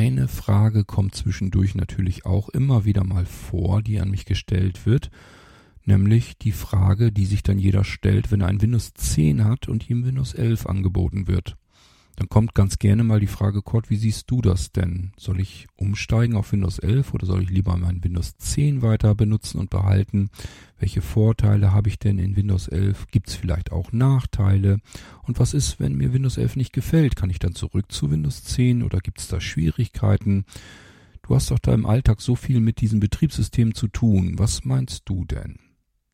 eine Frage kommt zwischendurch natürlich auch immer wieder mal vor, die an mich gestellt wird, nämlich die Frage, die sich dann jeder stellt, wenn er ein Windows 10 hat und ihm Windows 11 angeboten wird. Dann kommt ganz gerne mal die Frage, Kurt, wie siehst du das denn? Soll ich umsteigen auf Windows 11 oder soll ich lieber mein Windows 10 weiter benutzen und behalten? Welche Vorteile habe ich denn in Windows 11? Gibt es vielleicht auch Nachteile? Und was ist, wenn mir Windows 11 nicht gefällt? Kann ich dann zurück zu Windows 10 oder gibt es da Schwierigkeiten? Du hast doch da im Alltag so viel mit diesem Betriebssystem zu tun. Was meinst du denn?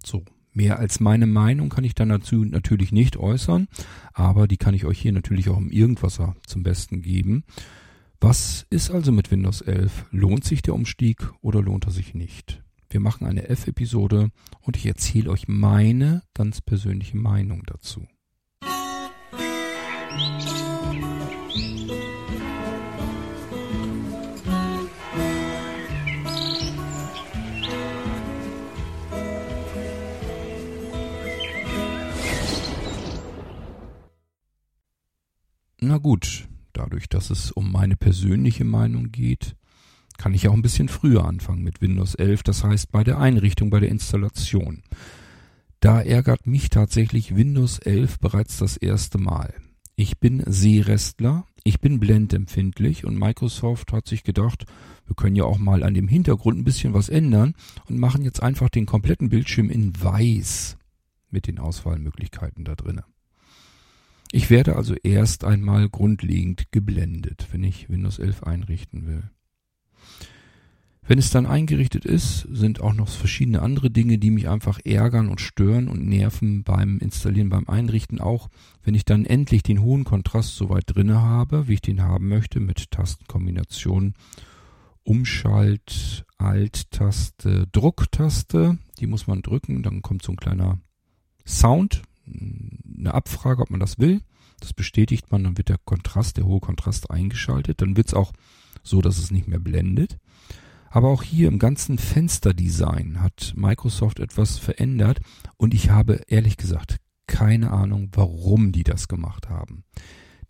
So, Mehr als meine Meinung kann ich dann dazu natürlich nicht äußern, aber die kann ich euch hier natürlich auch im Irgendwasser zum Besten geben. Was ist also mit Windows 11? Lohnt sich der Umstieg oder lohnt er sich nicht? Wir machen eine F-Episode und ich erzähle euch meine ganz persönliche Meinung dazu. Musik Na gut, dadurch, dass es um meine persönliche Meinung geht, kann ich auch ein bisschen früher anfangen mit Windows 11, das heißt bei der Einrichtung, bei der Installation. Da ärgert mich tatsächlich Windows 11 bereits das erste Mal. Ich bin Seerestler, ich bin blendempfindlich und Microsoft hat sich gedacht, wir können ja auch mal an dem Hintergrund ein bisschen was ändern und machen jetzt einfach den kompletten Bildschirm in weiß mit den Auswahlmöglichkeiten da drinnen. Ich werde also erst einmal grundlegend geblendet, wenn ich Windows 11 einrichten will. Wenn es dann eingerichtet ist, sind auch noch verschiedene andere Dinge, die mich einfach ärgern und stören und nerven beim Installieren, beim Einrichten auch. Wenn ich dann endlich den hohen Kontrast soweit drinne habe, wie ich den haben möchte, mit Tastenkombination Umschalt, Alt-Taste, Drucktaste, die muss man drücken, dann kommt so ein kleiner Sound, eine Abfrage, ob man das will. Das bestätigt man, dann wird der Kontrast, der hohe Kontrast eingeschaltet. Dann wird es auch so, dass es nicht mehr blendet. Aber auch hier im ganzen Fensterdesign hat Microsoft etwas verändert und ich habe ehrlich gesagt keine Ahnung, warum die das gemacht haben.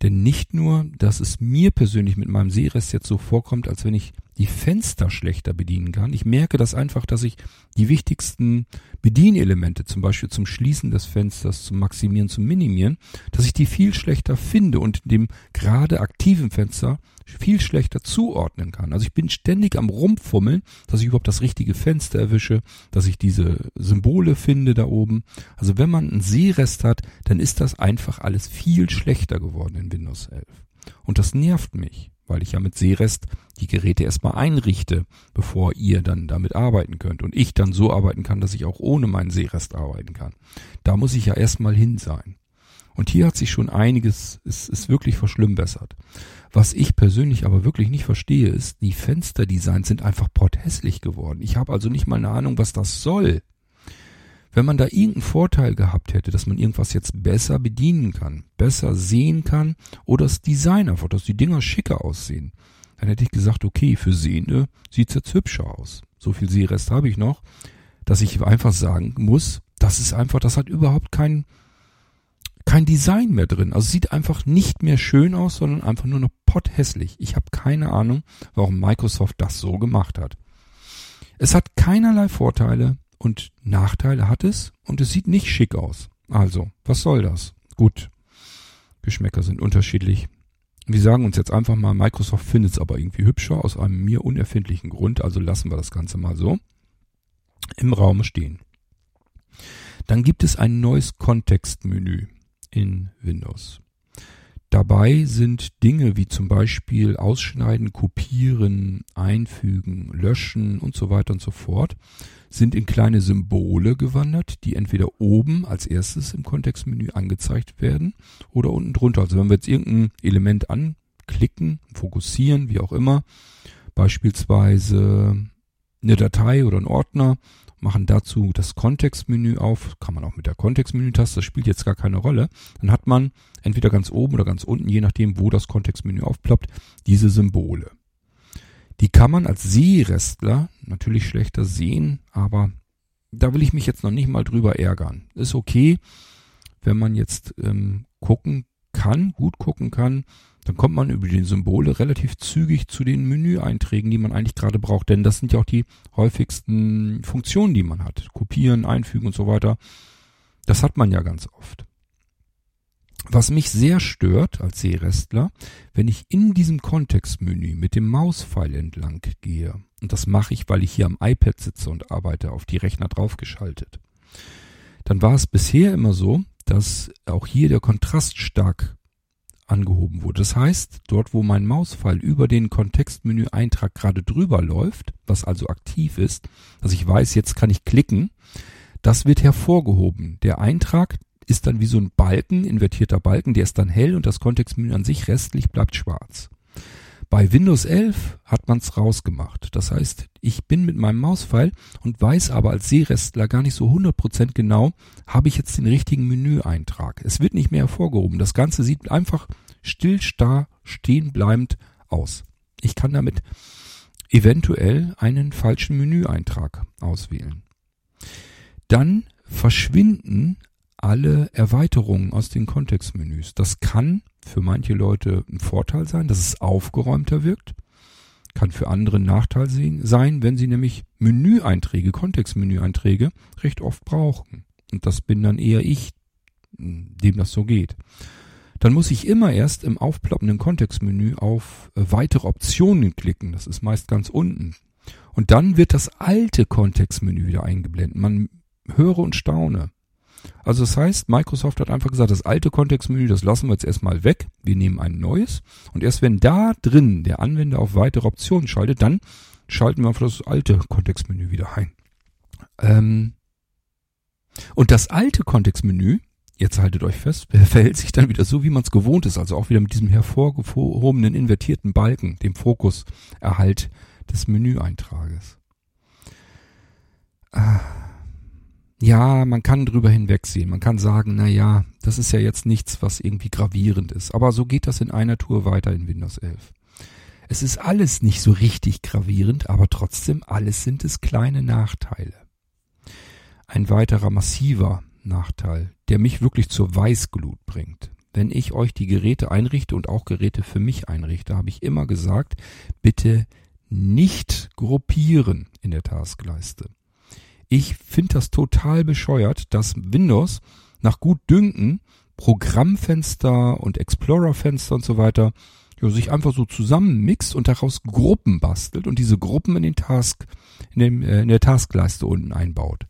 Denn nicht nur, dass es mir persönlich mit meinem Sehrest jetzt so vorkommt, als wenn ich die Fenster schlechter bedienen kann. Ich merke das einfach, dass ich die wichtigsten Bedienelemente, zum Beispiel zum Schließen des Fensters, zum Maximieren, zum Minimieren, dass ich die viel schlechter finde und dem gerade aktiven Fenster viel schlechter zuordnen kann. Also ich bin ständig am Rumfummeln, dass ich überhaupt das richtige Fenster erwische, dass ich diese Symbole finde da oben. Also wenn man einen Sehrest hat, dann ist das einfach alles viel schlechter geworden in Windows 11. Und das nervt mich weil ich ja mit Seerest die Geräte erstmal einrichte, bevor ihr dann damit arbeiten könnt und ich dann so arbeiten kann, dass ich auch ohne meinen Seerest arbeiten kann. Da muss ich ja erstmal hin sein. Und hier hat sich schon einiges, es ist wirklich verschlimmbessert. Was ich persönlich aber wirklich nicht verstehe, ist, die Fensterdesigns sind einfach potthässlich geworden. Ich habe also nicht mal eine Ahnung, was das soll. Wenn man da irgendeinen Vorteil gehabt hätte, dass man irgendwas jetzt besser bedienen kann, besser sehen kann oder das Design einfach, dass die Dinger schicker aussehen, dann hätte ich gesagt, okay, für Sehende sieht's jetzt hübscher aus. So viel Sehrest habe ich noch, dass ich einfach sagen muss, das ist einfach, das hat überhaupt kein, kein Design mehr drin. Also sieht einfach nicht mehr schön aus, sondern einfach nur noch potthässlich. Ich habe keine Ahnung, warum Microsoft das so gemacht hat. Es hat keinerlei Vorteile, und Nachteile hat es und es sieht nicht schick aus. Also, was soll das? Gut, Geschmäcker sind unterschiedlich. Wir sagen uns jetzt einfach mal, Microsoft findet es aber irgendwie hübscher aus einem mir unerfindlichen Grund, also lassen wir das Ganze mal so im Raum stehen. Dann gibt es ein neues Kontextmenü in Windows. Dabei sind Dinge wie zum Beispiel Ausschneiden, Kopieren, Einfügen, Löschen und so weiter und so fort, sind in kleine Symbole gewandert, die entweder oben als erstes im Kontextmenü angezeigt werden oder unten drunter. Also wenn wir jetzt irgendein Element anklicken, fokussieren, wie auch immer, beispielsweise eine Datei oder ein Ordner, machen dazu das Kontextmenü auf, kann man auch mit der Kontextmenü-Taste, das spielt jetzt gar keine Rolle. Dann hat man entweder ganz oben oder ganz unten, je nachdem, wo das Kontextmenü aufploppt, diese Symbole. Die kann man als Sehrestler natürlich schlechter sehen, aber da will ich mich jetzt noch nicht mal drüber ärgern. Ist okay, wenn man jetzt ähm, gucken kann, gut gucken kann, dann kommt man über die Symbole relativ zügig zu den Menüeinträgen, die man eigentlich gerade braucht. Denn das sind ja auch die häufigsten Funktionen, die man hat. Kopieren, einfügen und so weiter. Das hat man ja ganz oft. Was mich sehr stört als Seerestler, wenn ich in diesem Kontextmenü mit dem Mauspfeil entlang gehe, und das mache ich, weil ich hier am iPad sitze und arbeite, auf die Rechner draufgeschaltet, dann war es bisher immer so, dass auch hier der Kontrast stark angehoben wurde. Das heißt, dort wo mein Mauspfeil über den Kontextmenü-Eintrag gerade drüber läuft, was also aktiv ist, dass ich weiß, jetzt kann ich klicken, das wird hervorgehoben. Der Eintrag ist dann wie so ein Balken, invertierter Balken, der ist dann hell und das Kontextmenü an sich restlich bleibt schwarz. Bei Windows 11 hat man es rausgemacht. Das heißt, ich bin mit meinem Mauspfeil und weiß aber als Seerestler gar nicht so 100% genau, habe ich jetzt den richtigen Menüeintrag. Es wird nicht mehr hervorgehoben. Das Ganze sieht einfach still, starr, stehen bleibend aus. Ich kann damit eventuell einen falschen Menüeintrag auswählen. Dann verschwinden alle Erweiterungen aus den Kontextmenüs. Das kann für manche Leute ein Vorteil sein, dass es aufgeräumter wirkt. Kann für andere ein Nachteil sein, wenn sie nämlich Menüeinträge, Kontextmenüeinträge recht oft brauchen. Und das bin dann eher ich, dem das so geht. Dann muss ich immer erst im aufploppenden Kontextmenü auf äh, weitere Optionen klicken. Das ist meist ganz unten. Und dann wird das alte Kontextmenü wieder eingeblendet. Man höre und staune. Also das heißt, Microsoft hat einfach gesagt, das alte Kontextmenü, das lassen wir jetzt erstmal weg. Wir nehmen ein neues. Und erst wenn da drin der Anwender auf weitere Optionen schaltet, dann schalten wir auf das alte Kontextmenü wieder ein. Ähm und das alte Kontextmenü, jetzt haltet euch fest, verhält sich dann wieder so, wie man es gewohnt ist. Also auch wieder mit diesem hervorgehobenen invertierten Balken, dem Fokuserhalt des Menüeintrages. Ah ja, man kann drüber hinwegsehen. Man kann sagen, na ja, das ist ja jetzt nichts, was irgendwie gravierend ist. Aber so geht das in einer Tour weiter in Windows 11. Es ist alles nicht so richtig gravierend, aber trotzdem alles sind es kleine Nachteile. Ein weiterer massiver Nachteil, der mich wirklich zur Weißglut bringt. Wenn ich euch die Geräte einrichte und auch Geräte für mich einrichte, habe ich immer gesagt, bitte nicht gruppieren in der Taskleiste. Ich finde das total bescheuert, dass Windows nach gut Dünken Programmfenster und Explorer-Fenster und so weiter ja, sich einfach so zusammenmixt und daraus Gruppen bastelt und diese Gruppen in den Task, in, dem, äh, in der Taskleiste unten einbaut.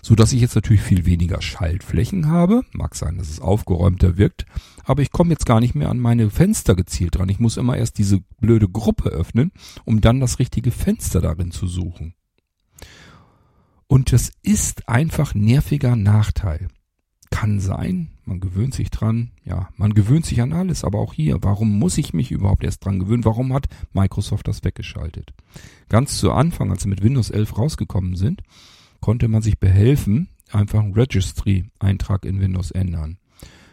So dass ich jetzt natürlich viel weniger Schaltflächen habe. Mag sein, dass es aufgeräumter wirkt. Aber ich komme jetzt gar nicht mehr an meine Fenster gezielt dran. Ich muss immer erst diese blöde Gruppe öffnen, um dann das richtige Fenster darin zu suchen. Und das ist einfach nerviger Nachteil. Kann sein, man gewöhnt sich dran, ja, man gewöhnt sich an alles, aber auch hier, warum muss ich mich überhaupt erst dran gewöhnen? Warum hat Microsoft das weggeschaltet? Ganz zu Anfang, als sie mit Windows 11 rausgekommen sind, konnte man sich behelfen, einfach einen Registry-Eintrag in Windows ändern.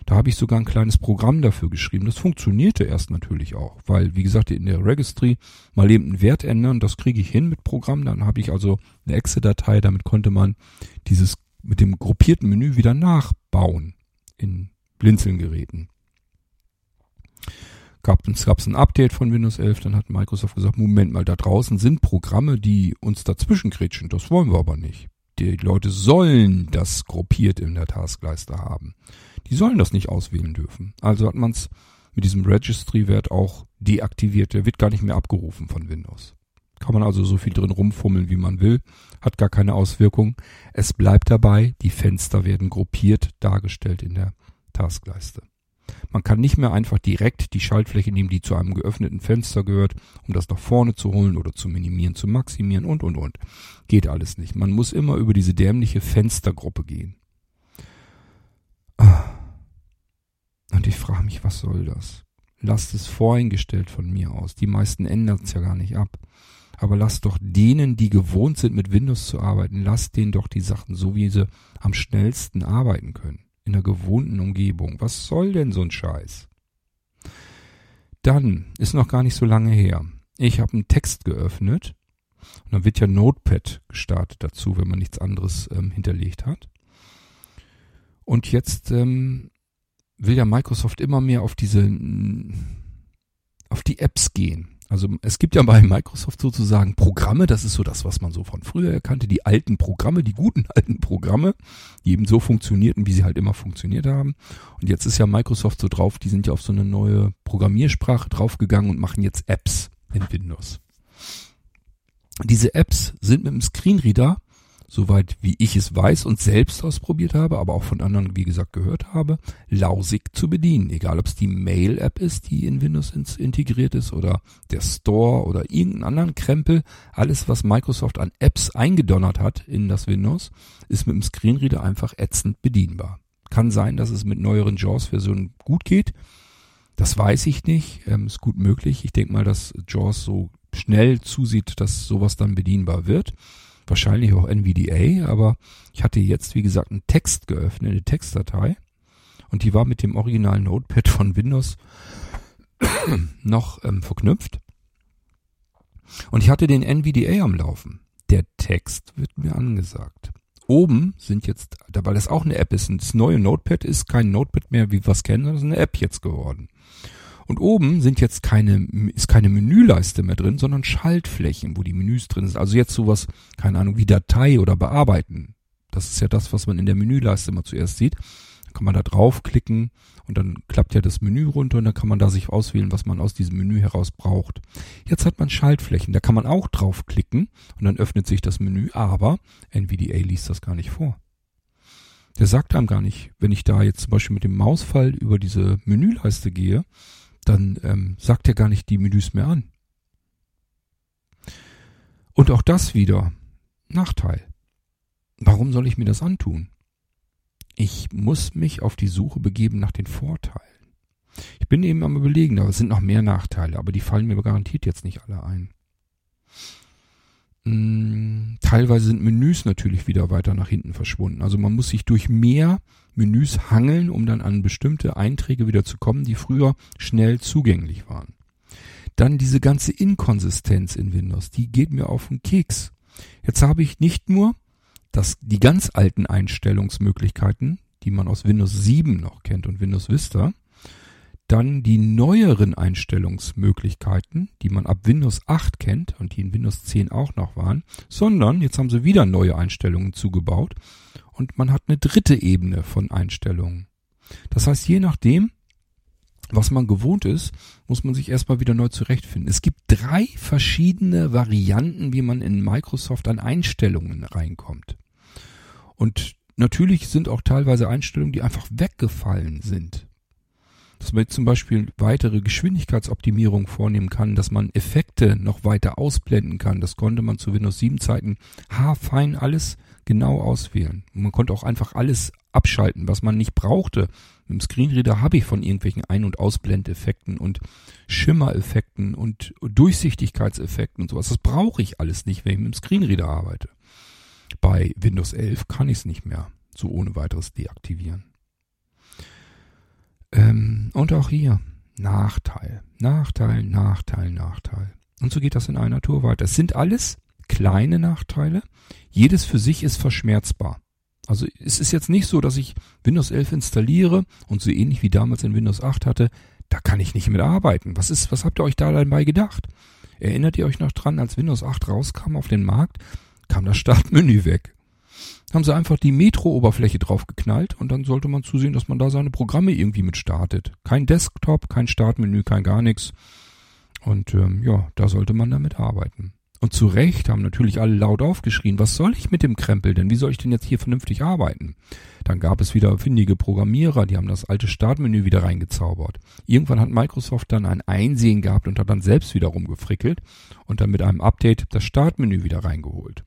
Da habe ich sogar ein kleines Programm dafür geschrieben. Das funktionierte erst natürlich auch, weil, wie gesagt, in der Registry mal eben einen Wert ändern, das kriege ich hin mit Programm. Dann habe ich also eine Exe-Datei, damit konnte man dieses mit dem gruppierten Menü wieder nachbauen in Blinzeln-Geräten. Gab es gab's ein Update von Windows 11, dann hat Microsoft gesagt, Moment mal, da draußen sind Programme, die uns dazwischen kretschen, das wollen wir aber nicht. Die Leute sollen das gruppiert in der Taskleiste haben. Die sollen das nicht auswählen dürfen. Also hat man es mit diesem Registry-Wert auch deaktiviert. Der wird gar nicht mehr abgerufen von Windows. Kann man also so viel drin rumfummeln, wie man will. Hat gar keine Auswirkung. Es bleibt dabei, die Fenster werden gruppiert dargestellt in der Taskleiste. Man kann nicht mehr einfach direkt die Schaltfläche nehmen, die zu einem geöffneten Fenster gehört, um das nach vorne zu holen oder zu minimieren, zu maximieren und, und, und. Geht alles nicht. Man muss immer über diese dämliche Fenstergruppe gehen. Und ich frage mich, was soll das? Lasst es voreingestellt von mir aus. Die meisten ändern es ja gar nicht ab. Aber lasst doch denen, die gewohnt sind, mit Windows zu arbeiten, lasst denen doch die Sachen so, wie sie am schnellsten arbeiten können in der gewohnten Umgebung. Was soll denn so ein Scheiß? Dann ist noch gar nicht so lange her. Ich habe einen Text geöffnet und dann wird ja Notepad gestartet dazu, wenn man nichts anderes ähm, hinterlegt hat. Und jetzt ähm, will ja Microsoft immer mehr auf diese auf die Apps gehen. Also es gibt ja bei Microsoft sozusagen Programme, das ist so das, was man so von früher erkannte, die alten Programme, die guten alten Programme, die eben so funktionierten, wie sie halt immer funktioniert haben. Und jetzt ist ja Microsoft so drauf, die sind ja auf so eine neue Programmiersprache draufgegangen und machen jetzt Apps in Windows. Diese Apps sind mit dem Screenreader soweit wie ich es weiß und selbst ausprobiert habe, aber auch von anderen, wie gesagt, gehört habe, lausig zu bedienen. Egal, ob es die Mail-App ist, die in Windows integriert ist oder der Store oder irgendeinen anderen Krempel. Alles, was Microsoft an Apps eingedonnert hat in das Windows, ist mit dem Screenreader einfach ätzend bedienbar. Kann sein, dass es mit neueren JAWS-Versionen gut geht. Das weiß ich nicht. Ähm, ist gut möglich. Ich denke mal, dass JAWS so schnell zusieht, dass sowas dann bedienbar wird wahrscheinlich auch NVDA, aber ich hatte jetzt, wie gesagt, einen Text geöffnet, eine Textdatei. Und die war mit dem originalen Notepad von Windows noch ähm, verknüpft. Und ich hatte den NVDA am Laufen. Der Text wird mir angesagt. Oben sind jetzt, weil das auch eine App ist, das neue Notepad ist kein Notepad mehr, wie wir es kennen, sondern ist eine App jetzt geworden. Und oben sind jetzt keine, ist keine Menüleiste mehr drin, sondern Schaltflächen, wo die Menüs drin sind. Also jetzt sowas, keine Ahnung, wie Datei oder Bearbeiten. Das ist ja das, was man in der Menüleiste immer zuerst sieht. Da kann man da draufklicken und dann klappt ja das Menü runter und dann kann man da sich auswählen, was man aus diesem Menü heraus braucht. Jetzt hat man Schaltflächen, da kann man auch draufklicken und dann öffnet sich das Menü, aber NVDA liest das gar nicht vor. Der sagt einem gar nicht, wenn ich da jetzt zum Beispiel mit dem Mausfall über diese Menüleiste gehe, dann ähm, sagt er gar nicht die Menüs mehr an. Und auch das wieder Nachteil. Warum soll ich mir das antun? Ich muss mich auf die Suche begeben nach den Vorteilen. Ich bin eben am überlegen, es sind noch mehr Nachteile, aber die fallen mir garantiert jetzt nicht alle ein. Hm, teilweise sind Menüs natürlich wieder weiter nach hinten verschwunden. Also man muss sich durch mehr Menüs hangeln, um dann an bestimmte Einträge wieder zu kommen, die früher schnell zugänglich waren. Dann diese ganze Inkonsistenz in Windows, die geht mir auf den Keks. Jetzt habe ich nicht nur dass die ganz alten Einstellungsmöglichkeiten, die man aus Windows 7 noch kennt und Windows Vista, dann die neueren Einstellungsmöglichkeiten, die man ab Windows 8 kennt und die in Windows 10 auch noch waren, sondern jetzt haben sie wieder neue Einstellungen zugebaut und man hat eine dritte Ebene von Einstellungen. Das heißt, je nachdem, was man gewohnt ist, muss man sich erstmal wieder neu zurechtfinden. Es gibt drei verschiedene Varianten, wie man in Microsoft an Einstellungen reinkommt. Und natürlich sind auch teilweise Einstellungen, die einfach weggefallen sind dass man zum Beispiel weitere Geschwindigkeitsoptimierung vornehmen kann, dass man Effekte noch weiter ausblenden kann. Das konnte man zu Windows 7 Zeiten haarfein alles genau auswählen. Und man konnte auch einfach alles abschalten, was man nicht brauchte. Dem Screenreader habe ich von irgendwelchen Ein- und Ausblendeffekten und Schimmereffekten und Durchsichtigkeitseffekten und sowas. Das brauche ich alles nicht, wenn ich mit dem Screenreader arbeite. Bei Windows 11 kann ich es nicht mehr so ohne weiteres deaktivieren. Ähm, und auch hier Nachteil, Nachteil, Nachteil, Nachteil. Und so geht das in einer Tour weiter. Es sind alles kleine Nachteile. Jedes für sich ist verschmerzbar. Also es ist jetzt nicht so, dass ich Windows 11 installiere und so ähnlich wie damals in Windows 8 hatte, da kann ich nicht mit arbeiten. Was ist, was habt ihr euch da dabei gedacht? Erinnert ihr euch noch dran, als Windows 8 rauskam auf den Markt, kam das Startmenü weg haben sie einfach die Metro-Oberfläche draufgeknallt und dann sollte man zusehen, dass man da seine Programme irgendwie mit startet. Kein Desktop, kein Startmenü, kein gar nichts. Und ähm, ja, da sollte man damit arbeiten. Und zu Recht haben natürlich alle laut aufgeschrien, was soll ich mit dem Krempel denn? Wie soll ich denn jetzt hier vernünftig arbeiten? Dann gab es wieder findige Programmierer, die haben das alte Startmenü wieder reingezaubert. Irgendwann hat Microsoft dann ein Einsehen gehabt und hat dann selbst wieder rumgefrickelt und dann mit einem Update das Startmenü wieder reingeholt.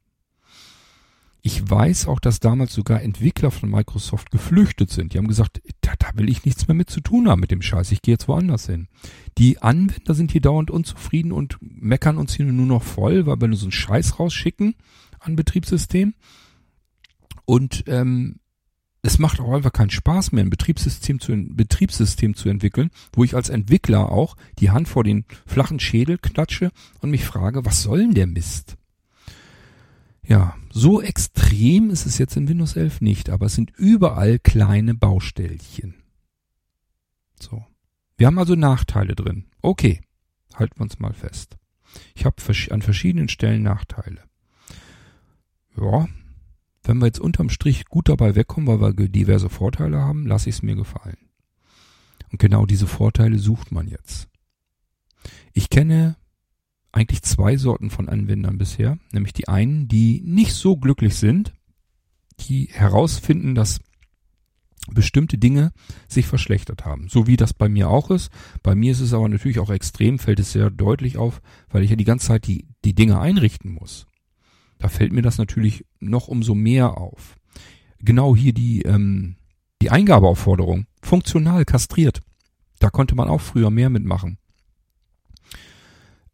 Ich weiß auch, dass damals sogar Entwickler von Microsoft geflüchtet sind. Die haben gesagt, da, da will ich nichts mehr mit zu tun haben mit dem Scheiß. Ich gehe jetzt woanders hin. Die Anwender sind hier dauernd unzufrieden und meckern uns hier nur noch voll, weil wir nur so einen Scheiß rausschicken an Betriebssystem. Und ähm, es macht auch einfach keinen Spaß mehr, ein Betriebssystem zu, ein Betriebssystem zu entwickeln, wo ich als Entwickler auch die Hand vor den flachen Schädel klatsche und mich frage, was soll denn der Mist? Ja, so extrem ist es jetzt in Windows 11 nicht, aber es sind überall kleine Baustellchen. So. Wir haben also Nachteile drin. Okay. Halten wir uns mal fest. Ich habe an verschiedenen Stellen Nachteile. Ja, wenn wir jetzt unterm Strich gut dabei wegkommen, weil wir diverse Vorteile haben, lasse ich es mir gefallen. Und genau diese Vorteile sucht man jetzt. Ich kenne eigentlich zwei Sorten von Anwendern bisher, nämlich die einen, die nicht so glücklich sind, die herausfinden, dass bestimmte Dinge sich verschlechtert haben. So wie das bei mir auch ist. Bei mir ist es aber natürlich auch extrem, fällt es sehr deutlich auf, weil ich ja die ganze Zeit die, die Dinge einrichten muss. Da fällt mir das natürlich noch umso mehr auf. Genau hier die, ähm, die Eingabeaufforderung. Funktional kastriert. Da konnte man auch früher mehr mitmachen.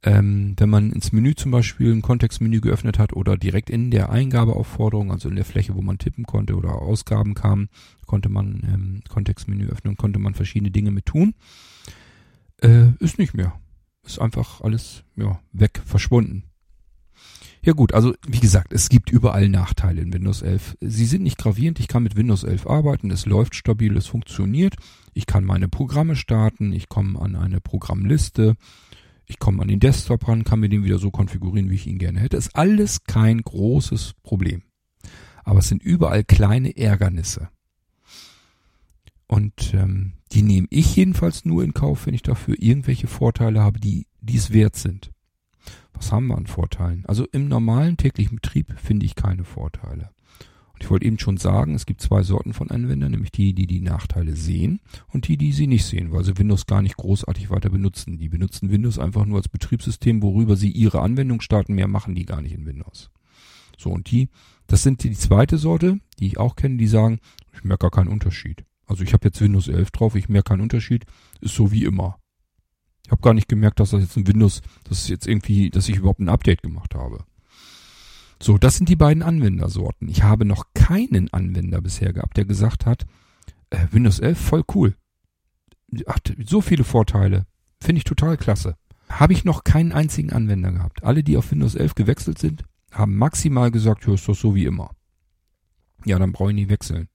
Ähm, wenn man ins Menü zum Beispiel ein Kontextmenü geöffnet hat oder direkt in der Eingabeaufforderung, also in der Fläche, wo man tippen konnte oder Ausgaben kamen, konnte man ähm, Kontextmenü öffnen, konnte man verschiedene Dinge mit tun. Äh, ist nicht mehr. Ist einfach alles ja, weg, verschwunden. Ja gut, also wie gesagt, es gibt überall Nachteile in Windows 11. Sie sind nicht gravierend, ich kann mit Windows 11 arbeiten, es läuft stabil, es funktioniert. Ich kann meine Programme starten, ich komme an eine Programmliste, ich komme an den Desktop ran, kann mir den wieder so konfigurieren, wie ich ihn gerne hätte. Ist alles kein großes Problem. Aber es sind überall kleine Ärgernisse. Und ähm, die nehme ich jedenfalls nur in Kauf, wenn ich dafür irgendwelche Vorteile habe, die, die es wert sind. Was haben wir an Vorteilen? Also im normalen täglichen Betrieb finde ich keine Vorteile. Und ich wollte eben schon sagen, es gibt zwei Sorten von Anwendern, nämlich die, die die Nachteile sehen und die, die sie nicht sehen, weil sie Windows gar nicht großartig weiter benutzen. Die benutzen Windows einfach nur als Betriebssystem, worüber sie ihre Anwendung starten. Mehr machen die gar nicht in Windows. So, und die, das sind die, zweite Sorte, die ich auch kenne, die sagen, ich merke gar keinen Unterschied. Also ich habe jetzt Windows 11 drauf, ich merke keinen Unterschied, ist so wie immer. Ich habe gar nicht gemerkt, dass das jetzt ein Windows, dass es jetzt irgendwie, dass ich überhaupt ein Update gemacht habe. So, das sind die beiden Anwendersorten. Ich habe noch keinen Anwender bisher gehabt, der gesagt hat, äh, Windows 11 voll cool. Hat so viele Vorteile. Finde ich total klasse. Habe ich noch keinen einzigen Anwender gehabt. Alle, die auf Windows 11 gewechselt sind, haben maximal gesagt, ja, ist doch so wie immer. Ja, dann brauche ich nie wechseln.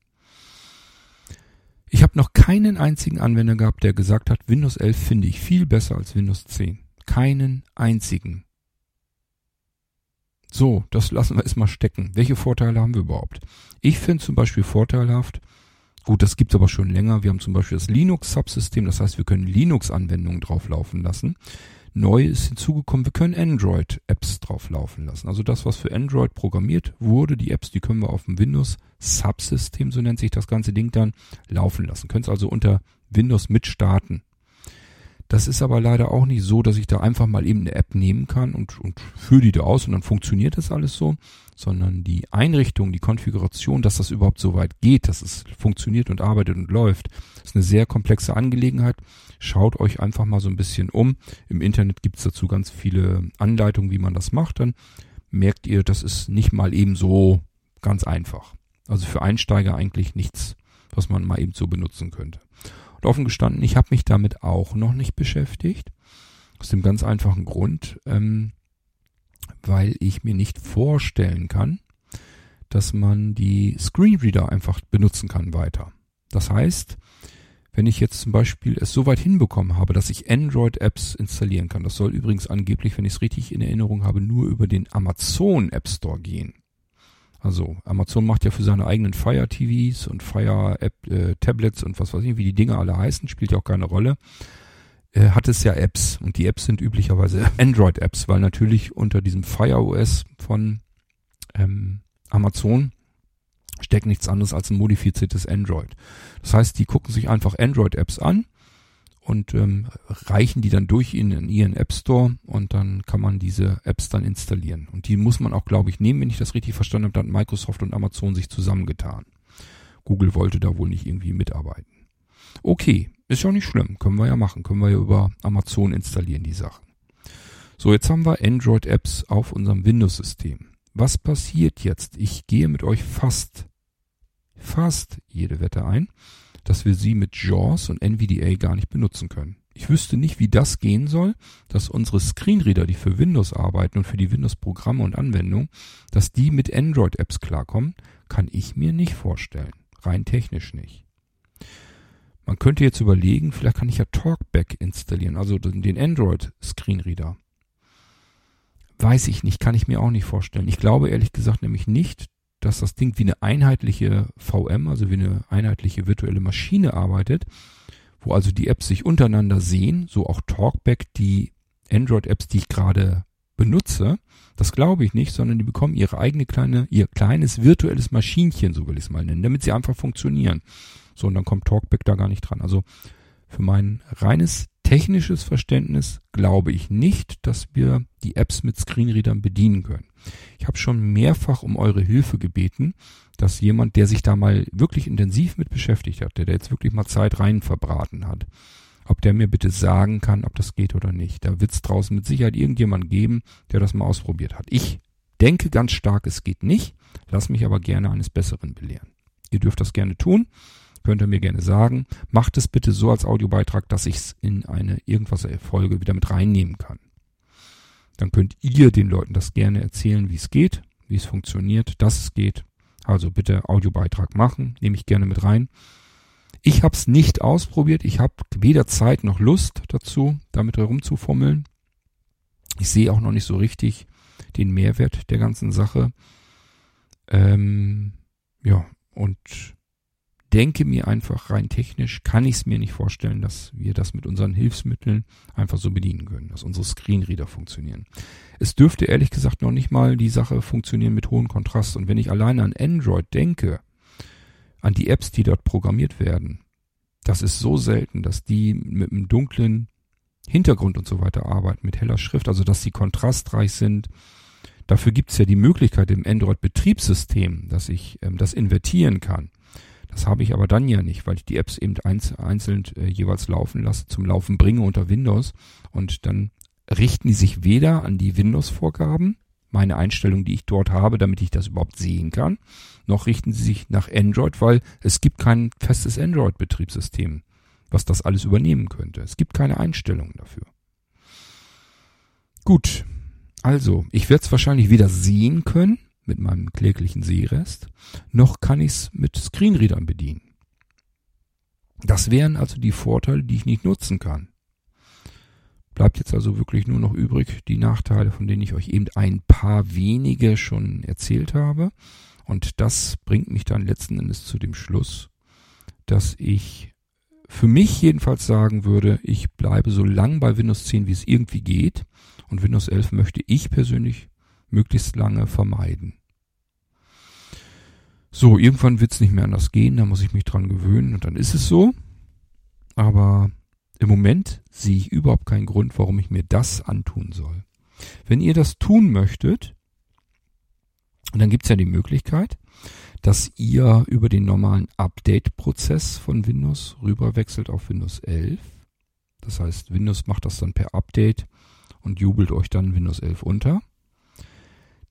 Ich habe noch keinen einzigen Anwender gehabt, der gesagt hat, Windows 11 finde ich viel besser als Windows 10. Keinen einzigen. So, das lassen wir erstmal stecken. Welche Vorteile haben wir überhaupt? Ich finde zum Beispiel vorteilhaft, gut, das gibt's aber schon länger. Wir haben zum Beispiel das Linux-Subsystem, das heißt, wir können Linux-Anwendungen drauflaufen lassen. Neu ist hinzugekommen, wir können Android-Apps drauflaufen lassen. Also das, was für Android programmiert wurde, die Apps, die können wir auf dem Windows-Subsystem, so nennt sich das ganze Ding dann, laufen lassen. Können es also unter Windows mitstarten. Das ist aber leider auch nicht so, dass ich da einfach mal eben eine App nehmen kann und, und führe die da aus und dann funktioniert das alles so, sondern die Einrichtung, die Konfiguration, dass das überhaupt so weit geht, dass es funktioniert und arbeitet und läuft, ist eine sehr komplexe Angelegenheit. Schaut euch einfach mal so ein bisschen um. Im Internet gibt's dazu ganz viele Anleitungen, wie man das macht. Dann merkt ihr, das ist nicht mal eben so ganz einfach. Also für Einsteiger eigentlich nichts, was man mal eben so benutzen könnte. Und offen gestanden, ich habe mich damit auch noch nicht beschäftigt. Aus dem ganz einfachen Grund, ähm, weil ich mir nicht vorstellen kann, dass man die Screenreader einfach benutzen kann weiter. Das heißt, wenn ich jetzt zum Beispiel es so weit hinbekommen habe, dass ich Android-Apps installieren kann, das soll übrigens angeblich, wenn ich es richtig in Erinnerung habe, nur über den Amazon App Store gehen. Also Amazon macht ja für seine eigenen Fire TVs und Fire App, äh, Tablets und was weiß ich, wie die Dinge alle heißen, spielt ja auch keine Rolle. Äh, hat es ja Apps und die Apps sind üblicherweise Android-Apps, weil natürlich unter diesem Fire OS von ähm, Amazon steckt nichts anderes als ein modifiziertes Android. Das heißt, die gucken sich einfach Android-Apps an und ähm, reichen die dann durch in, in ihren App Store und dann kann man diese Apps dann installieren. Und die muss man auch, glaube ich, nehmen, wenn ich das richtig verstanden habe, dann Microsoft und Amazon sich zusammengetan. Google wollte da wohl nicht irgendwie mitarbeiten. Okay, ist ja nicht schlimm, können wir ja machen, können wir ja über Amazon installieren, die Sachen. So, jetzt haben wir Android-Apps auf unserem Windows-System. Was passiert jetzt? Ich gehe mit euch fast, fast jede Wette ein dass wir sie mit JAWS und NVDA gar nicht benutzen können. Ich wüsste nicht, wie das gehen soll, dass unsere Screenreader, die für Windows arbeiten und für die Windows-Programme und Anwendungen, dass die mit Android-Apps klarkommen, kann ich mir nicht vorstellen. Rein technisch nicht. Man könnte jetzt überlegen, vielleicht kann ich ja Talkback installieren, also den Android Screenreader. Weiß ich nicht, kann ich mir auch nicht vorstellen. Ich glaube ehrlich gesagt nämlich nicht, dass das Ding wie eine einheitliche VM, also wie eine einheitliche virtuelle Maschine arbeitet, wo also die Apps sich untereinander sehen, so auch Talkback, die Android-Apps, die ich gerade benutze. Das glaube ich nicht, sondern die bekommen ihre eigene kleine, ihr kleines virtuelles Maschinchen, so will ich es mal nennen, damit sie einfach funktionieren. So, und dann kommt Talkback da gar nicht dran. Also für mein reines technisches Verständnis glaube ich nicht, dass wir die Apps mit Screenreadern bedienen können. Ich habe schon mehrfach um eure Hilfe gebeten, dass jemand, der sich da mal wirklich intensiv mit beschäftigt hat, der da jetzt wirklich mal Zeit rein verbraten hat, ob der mir bitte sagen kann, ob das geht oder nicht. Da wird es draußen mit Sicherheit irgendjemand geben, der das mal ausprobiert hat. Ich denke ganz stark, es geht nicht, lass mich aber gerne eines Besseren belehren. Ihr dürft das gerne tun, könnt ihr mir gerne sagen. Macht es bitte so als Audiobeitrag, dass ich es in eine irgendwas Folge wieder mit reinnehmen kann. Dann könnt ihr den Leuten das gerne erzählen, wie es geht, wie es funktioniert, dass es geht. Also bitte Audiobeitrag machen, nehme ich gerne mit rein. Ich habe es nicht ausprobiert. Ich habe weder Zeit noch Lust dazu, damit herumzufummeln. Ich sehe auch noch nicht so richtig den Mehrwert der ganzen Sache. Ähm, ja, und denke mir einfach rein technisch, kann ich es mir nicht vorstellen, dass wir das mit unseren Hilfsmitteln einfach so bedienen können, dass unsere Screenreader funktionieren. Es dürfte ehrlich gesagt noch nicht mal die Sache funktionieren mit hohem Kontrast. Und wenn ich alleine an Android denke, an die Apps, die dort programmiert werden, das ist so selten, dass die mit einem dunklen Hintergrund und so weiter arbeiten, mit heller Schrift, also dass sie kontrastreich sind. Dafür gibt es ja die Möglichkeit im Android-Betriebssystem, dass ich ähm, das invertieren kann. Das habe ich aber dann ja nicht, weil ich die Apps eben einzeln äh, jeweils laufen lasse, zum Laufen bringe unter Windows und dann richten die sich weder an die Windows-Vorgaben, meine Einstellungen, die ich dort habe, damit ich das überhaupt sehen kann, noch richten sie sich nach Android, weil es gibt kein festes Android-Betriebssystem, was das alles übernehmen könnte. Es gibt keine Einstellungen dafür. Gut, also ich werde es wahrscheinlich weder sehen können, mit meinem kläglichen Sehrest, noch kann ich es mit Screenreadern bedienen. Das wären also die Vorteile, die ich nicht nutzen kann. Bleibt jetzt also wirklich nur noch übrig die Nachteile, von denen ich euch eben ein paar wenige schon erzählt habe. Und das bringt mich dann letzten Endes zu dem Schluss, dass ich für mich jedenfalls sagen würde, ich bleibe so lang bei Windows 10, wie es irgendwie geht. Und Windows 11 möchte ich persönlich möglichst lange vermeiden. So, irgendwann wird es nicht mehr anders gehen, da muss ich mich dran gewöhnen und dann ist es so. Aber im Moment sehe ich überhaupt keinen Grund, warum ich mir das antun soll. Wenn ihr das tun möchtet, dann gibt es ja die Möglichkeit, dass ihr über den normalen Update-Prozess von Windows rüberwechselt auf Windows 11. Das heißt, Windows macht das dann per Update und jubelt euch dann Windows 11 unter.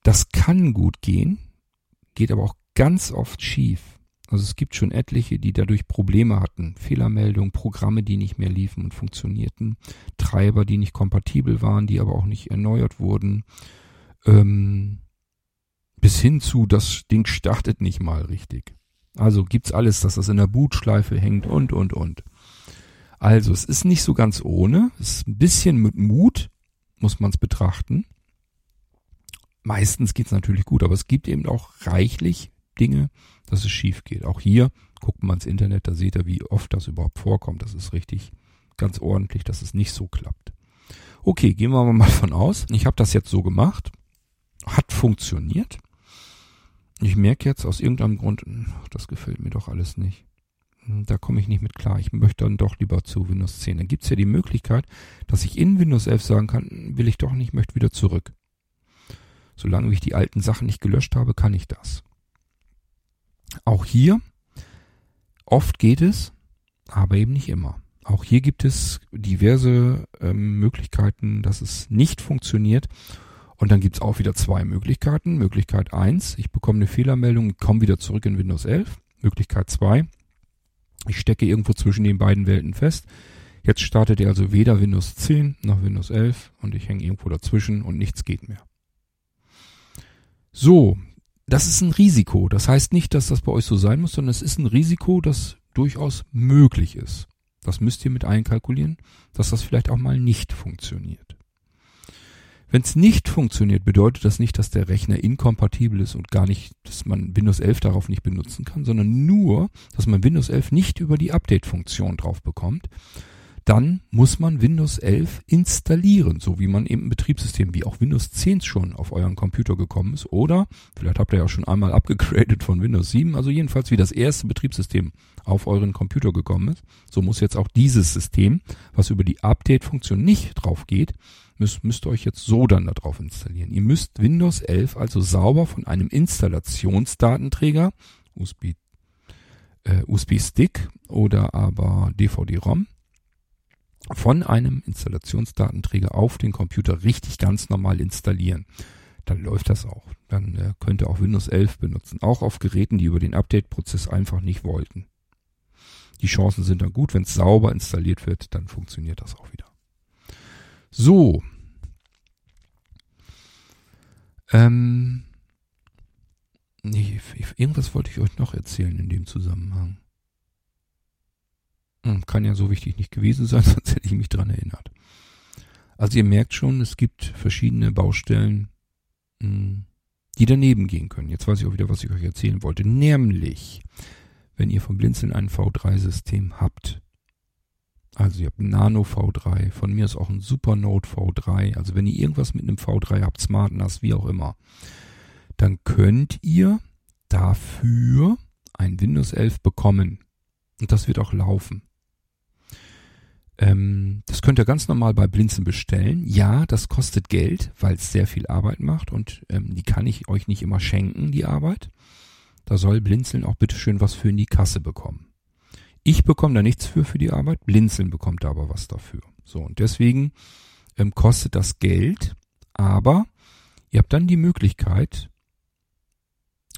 Das kann gut gehen, geht aber auch ganz oft schief. Also es gibt schon etliche, die dadurch Probleme hatten. Fehlermeldungen, Programme, die nicht mehr liefen und funktionierten, Treiber, die nicht kompatibel waren, die aber auch nicht erneuert wurden. Ähm, bis hin zu, das Ding startet nicht mal richtig. Also gibt's alles, dass das in der Bootschleife hängt und, und, und. Also es ist nicht so ganz ohne. Es ist ein bisschen mit Mut, muss man es betrachten. Meistens geht's natürlich gut, aber es gibt eben auch reichlich Dinge, dass es schief geht. Auch hier, guckt man ins Internet, da seht ihr, wie oft das überhaupt vorkommt. Das ist richtig ganz ordentlich, dass es nicht so klappt. Okay, gehen wir mal von aus. Ich habe das jetzt so gemacht. Hat funktioniert. Ich merke jetzt aus irgendeinem Grund, ach, das gefällt mir doch alles nicht. Hm, da komme ich nicht mit klar. Ich möchte dann doch lieber zu Windows 10. Dann gibt es ja die Möglichkeit, dass ich in Windows 11 sagen kann, will ich doch nicht, möchte wieder zurück. Solange ich die alten Sachen nicht gelöscht habe, kann ich das. Auch hier, oft geht es, aber eben nicht immer. Auch hier gibt es diverse ähm, Möglichkeiten, dass es nicht funktioniert. Und dann gibt es auch wieder zwei Möglichkeiten. Möglichkeit eins: ich bekomme eine Fehlermeldung, komme wieder zurück in Windows 11. Möglichkeit zwei: ich stecke irgendwo zwischen den beiden Welten fest. Jetzt startet er also weder Windows 10 noch Windows 11 und ich hänge irgendwo dazwischen und nichts geht mehr. So, das ist ein Risiko. Das heißt nicht, dass das bei euch so sein muss, sondern es ist ein Risiko, das durchaus möglich ist. Das müsst ihr mit einkalkulieren, dass das vielleicht auch mal nicht funktioniert. Wenn es nicht funktioniert, bedeutet das nicht, dass der Rechner inkompatibel ist und gar nicht, dass man Windows 11 darauf nicht benutzen kann, sondern nur, dass man Windows 11 nicht über die Update-Funktion drauf bekommt. Dann muss man Windows 11 installieren, so wie man eben ein Betriebssystem wie auch Windows 10 schon auf euren Computer gekommen ist. Oder vielleicht habt ihr ja schon einmal abgegradet von Windows 7, also jedenfalls wie das erste Betriebssystem auf euren Computer gekommen ist. So muss jetzt auch dieses System, was über die Update-Funktion nicht drauf geht, müsst, müsst ihr euch jetzt so dann darauf installieren. Ihr müsst Windows 11 also sauber von einem Installationsdatenträger, USB, äh, USB-Stick oder aber DVD-ROM, von einem Installationsdatenträger auf den Computer richtig ganz normal installieren. Dann läuft das auch. Dann äh, könnt ihr auch Windows 11 benutzen. Auch auf Geräten, die über den Update-Prozess einfach nicht wollten. Die Chancen sind dann gut. Wenn es sauber installiert wird, dann funktioniert das auch wieder. So. Ähm, nee, irgendwas wollte ich euch noch erzählen in dem Zusammenhang. Hm, kann ja so wichtig nicht gewesen sein, sonst hätte ich mich dran erinnert. Also ihr merkt schon, es gibt verschiedene Baustellen, hm, die daneben gehen können. Jetzt weiß ich auch wieder, was ich euch erzählen wollte. Nämlich, wenn ihr vom Blinzeln ein V3-System habt, also ihr habt ein Nano V3, von mir ist auch ein Supernode V3. Also wenn ihr irgendwas mit einem V3 habt, Smart NAS, wie auch immer, dann könnt ihr dafür ein Windows 11 bekommen. Und das wird auch laufen. Ähm, das könnt ihr ganz normal bei Blinzen bestellen. Ja, das kostet Geld, weil es sehr viel Arbeit macht und ähm, die kann ich euch nicht immer schenken, die Arbeit. Da soll Blinzeln auch bitteschön was für in die Kasse bekommen. Ich bekomme da nichts für für die Arbeit, Blinzeln bekommt da aber was dafür. So, und deswegen ähm, kostet das Geld, aber ihr habt dann die Möglichkeit,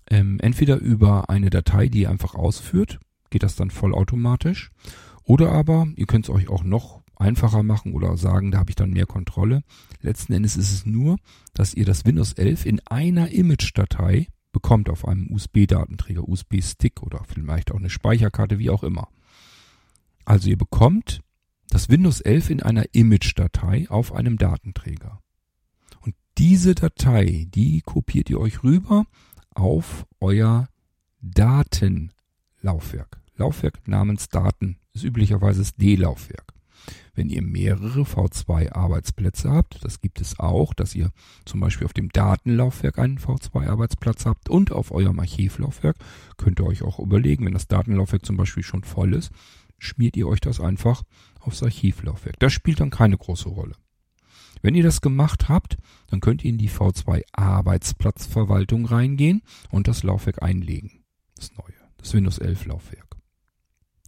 ähm, entweder über eine Datei, die ihr einfach ausführt, geht das dann vollautomatisch, oder aber ihr könnt es euch auch noch einfacher machen oder sagen, da habe ich dann mehr Kontrolle. Letzten Endes ist es nur, dass ihr das Windows 11 in einer Image-Datei bekommt auf einem USB-Datenträger, USB-Stick oder vielleicht auch eine Speicherkarte, wie auch immer. Also ihr bekommt das Windows 11 in einer Image-Datei auf einem Datenträger. Und diese Datei, die kopiert ihr euch rüber auf euer Datenlaufwerk. Laufwerk namens Daten ist üblicherweise das D-Laufwerk. Wenn ihr mehrere V2-Arbeitsplätze habt, das gibt es auch, dass ihr zum Beispiel auf dem Datenlaufwerk einen V2-Arbeitsplatz habt und auf eurem Archivlaufwerk, könnt ihr euch auch überlegen, wenn das Datenlaufwerk zum Beispiel schon voll ist, schmiert ihr euch das einfach aufs Archivlaufwerk. Das spielt dann keine große Rolle. Wenn ihr das gemacht habt, dann könnt ihr in die V2 Arbeitsplatzverwaltung reingehen und das Laufwerk einlegen. Das neue, das Windows 11 Laufwerk.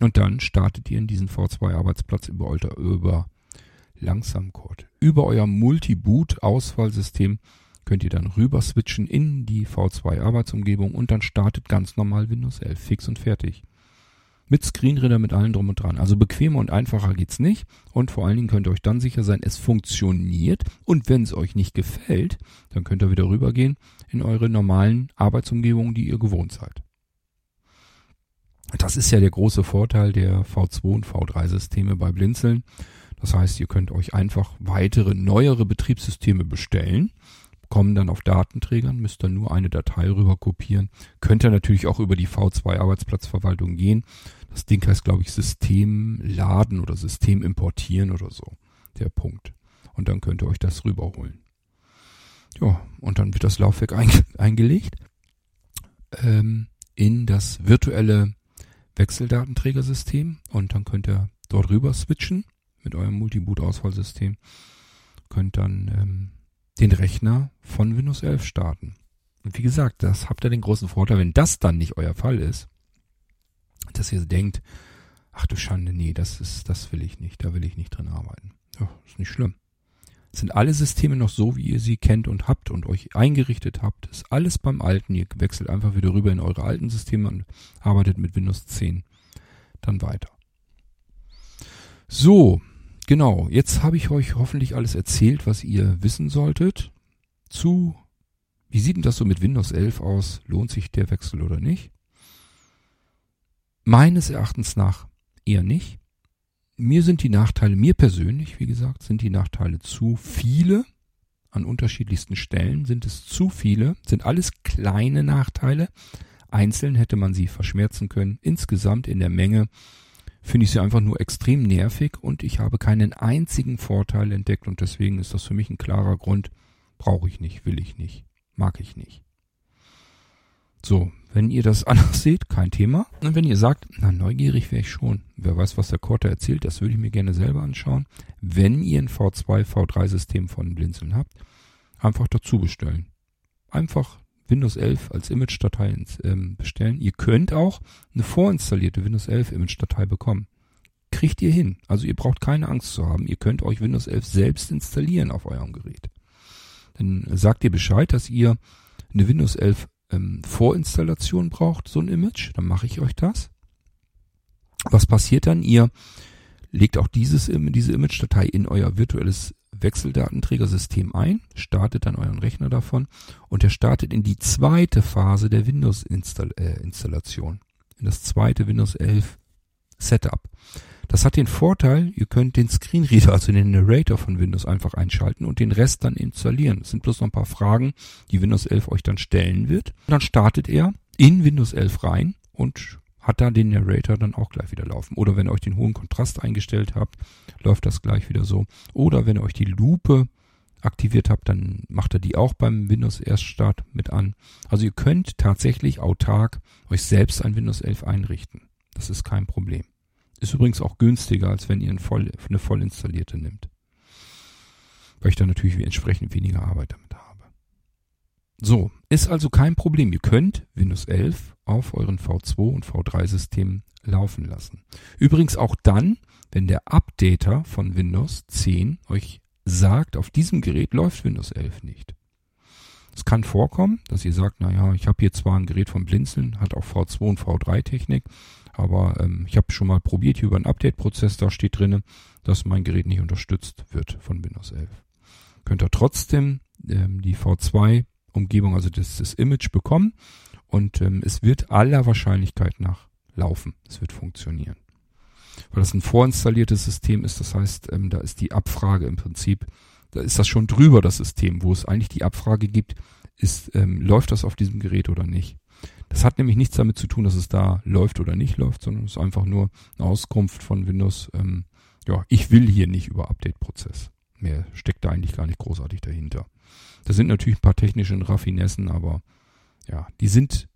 Und dann startet ihr in diesen V2 Arbeitsplatz über, euer, über Langsamcode. Über euer Multi-Boot Auswahlsystem könnt ihr dann rüber switchen in die V2 Arbeitsumgebung und dann startet ganz normal Windows 11 fix und fertig. Mit Screenreader, mit allem drum und dran. Also bequemer und einfacher geht's nicht. Und vor allen Dingen könnt ihr euch dann sicher sein, es funktioniert. Und wenn es euch nicht gefällt, dann könnt ihr wieder rübergehen in eure normalen Arbeitsumgebungen, die ihr gewohnt seid. Das ist ja der große Vorteil der V2 und V3 Systeme bei Blinzeln. Das heißt, ihr könnt euch einfach weitere, neuere Betriebssysteme bestellen kommen dann auf Datenträgern, müsst dann nur eine Datei rüber kopieren. Könnt ihr natürlich auch über die V2 Arbeitsplatzverwaltung gehen. Das Ding heißt, glaube ich, System laden oder System importieren oder so. Der Punkt. Und dann könnt ihr euch das rüberholen. Ja, und dann wird das Laufwerk einge eingelegt ähm, in das virtuelle Wechseldatenträgersystem und dann könnt ihr dort rüber switchen mit eurem Multiboot-Auswahlsystem. Könnt dann ähm, den Rechner von Windows 11 starten. Und wie gesagt, das habt ihr den großen Vorteil, wenn das dann nicht euer Fall ist, dass ihr denkt, ach du Schande, nee, das ist, das will ich nicht, da will ich nicht drin arbeiten. Ja, ist nicht schlimm. Sind alle Systeme noch so, wie ihr sie kennt und habt und euch eingerichtet habt, ist alles beim Alten. Ihr wechselt einfach wieder rüber in eure alten Systeme und arbeitet mit Windows 10 dann weiter. So, genau, jetzt habe ich euch hoffentlich alles erzählt, was ihr wissen solltet zu, wie sieht denn das so mit Windows 11 aus? Lohnt sich der Wechsel oder nicht? Meines Erachtens nach eher nicht. Mir sind die Nachteile, mir persönlich, wie gesagt, sind die Nachteile zu viele. An unterschiedlichsten Stellen sind es zu viele, sind alles kleine Nachteile. Einzeln hätte man sie verschmerzen können. Insgesamt in der Menge finde ich sie einfach nur extrem nervig und ich habe keinen einzigen Vorteil entdeckt und deswegen ist das für mich ein klarer Grund. Brauche ich nicht, will ich nicht, mag ich nicht. So, wenn ihr das anders seht, kein Thema. Und wenn ihr sagt, na, neugierig wäre ich schon. Wer weiß, was der Korte erzählt, das würde ich mir gerne selber anschauen. Wenn ihr ein V2, V3-System von Blinzeln habt, einfach dazu bestellen. Einfach Windows 11 als Image-Datei ähm, bestellen. Ihr könnt auch eine vorinstallierte Windows 11 Image-Datei bekommen. Kriegt ihr hin. Also ihr braucht keine Angst zu haben. Ihr könnt euch Windows 11 selbst installieren auf eurem Gerät. Dann sagt ihr Bescheid, dass ihr eine Windows 11 ähm, Vorinstallation braucht, so ein Image, dann mache ich euch das. Was passiert dann? Ihr legt auch dieses, diese Image-Datei in euer virtuelles Wechseldatenträgersystem ein, startet dann euren Rechner davon und er startet in die zweite Phase der Windows-Installation, äh, in das zweite Windows 11 Setup. Das hat den Vorteil, ihr könnt den Screenreader, also den Narrator von Windows einfach einschalten und den Rest dann installieren. Das sind bloß noch ein paar Fragen, die Windows 11 euch dann stellen wird. Und dann startet er in Windows 11 rein und hat da den Narrator dann auch gleich wieder laufen. Oder wenn ihr euch den hohen Kontrast eingestellt habt, läuft das gleich wieder so. Oder wenn ihr euch die Lupe aktiviert habt, dann macht er die auch beim Windows Erststart mit an. Also ihr könnt tatsächlich autark euch selbst ein Windows 11 einrichten. Das ist kein Problem. Ist übrigens auch günstiger, als wenn ihr eine voll, eine voll installierte nimmt. Weil ich dann natürlich entsprechend weniger Arbeit damit habe. So, ist also kein Problem. Ihr könnt Windows 11 auf euren V2 und V3 Systemen laufen lassen. Übrigens auch dann, wenn der Updater von Windows 10 euch sagt, auf diesem Gerät läuft Windows 11 nicht. Es kann vorkommen, dass ihr sagt, naja, ich habe hier zwar ein Gerät vom Blinzeln, hat auch V2 und V3 Technik, aber ähm, ich habe schon mal probiert hier über einen Update-Prozess, da steht drinne, dass mein Gerät nicht unterstützt wird von Windows 11. Könnt ihr trotzdem ähm, die V2-Umgebung, also das, das Image bekommen und ähm, es wird aller Wahrscheinlichkeit nach laufen. Es wird funktionieren. Weil das ein vorinstalliertes System ist, das heißt, ähm, da ist die Abfrage im Prinzip, da ist das schon drüber, das System, wo es eigentlich die Abfrage gibt, ist, ähm, läuft das auf diesem Gerät oder nicht. Das hat nämlich nichts damit zu tun, dass es da läuft oder nicht läuft, sondern es ist einfach nur eine Auskunft von Windows. Ähm, ja, ich will hier nicht über Update-Prozess. Mehr steckt da eigentlich gar nicht großartig dahinter. Da sind natürlich ein paar technische Raffinessen, aber ja, die sind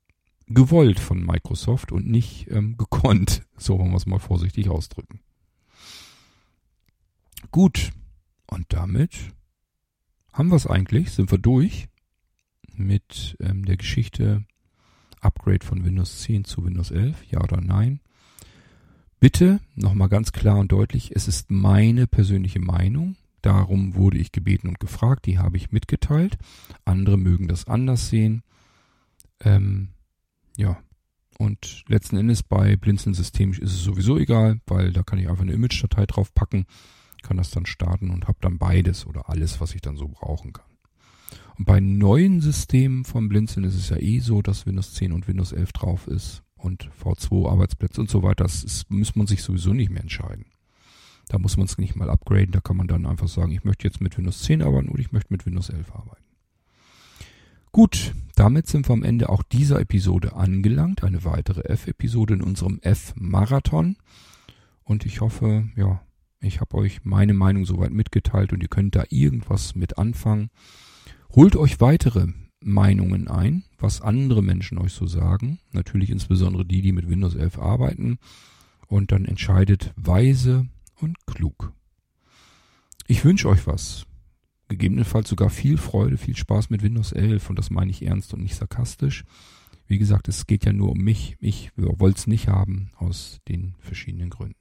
gewollt von Microsoft und nicht ähm, gekonnt. So wollen wir es mal vorsichtig ausdrücken. Gut, und damit haben wir es eigentlich, sind wir durch mit ähm, der Geschichte Upgrade von Windows 10 zu Windows 11, ja oder nein? Bitte nochmal ganz klar und deutlich, es ist meine persönliche Meinung. Darum wurde ich gebeten und gefragt, die habe ich mitgeteilt. Andere mögen das anders sehen. Ähm, ja, und letzten Endes bei Blinzeln systemisch ist es sowieso egal, weil da kann ich einfach eine Image-Datei drauf packen, kann das dann starten und habe dann beides oder alles, was ich dann so brauchen kann. Und bei neuen Systemen von Blinzeln ist es ja eh so, dass Windows 10 und Windows 11 drauf ist und V2 Arbeitsplätze und so weiter. Das ist, muss man sich sowieso nicht mehr entscheiden. Da muss man es nicht mal upgraden. Da kann man dann einfach sagen, ich möchte jetzt mit Windows 10 arbeiten oder ich möchte mit Windows 11 arbeiten. Gut, damit sind wir am Ende auch dieser Episode angelangt. Eine weitere F-Episode in unserem F-Marathon. Und ich hoffe, ja, ich habe euch meine Meinung soweit mitgeteilt und ihr könnt da irgendwas mit anfangen. Holt euch weitere Meinungen ein, was andere Menschen euch so sagen. Natürlich insbesondere die, die mit Windows 11 arbeiten. Und dann entscheidet weise und klug. Ich wünsche euch was. Gegebenenfalls sogar viel Freude, viel Spaß mit Windows 11 und das meine ich ernst und nicht sarkastisch. Wie gesagt, es geht ja nur um mich. Ich wollte es nicht haben aus den verschiedenen Gründen.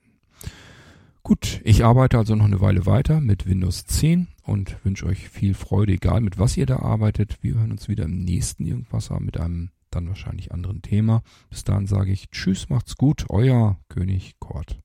Gut, ich arbeite also noch eine Weile weiter mit Windows 10 und wünsche euch viel Freude, egal mit was ihr da arbeitet. Wir hören uns wieder im nächsten Irgendwas mit einem dann wahrscheinlich anderen Thema. Bis dahin sage ich Tschüss, macht's gut, euer König Kort.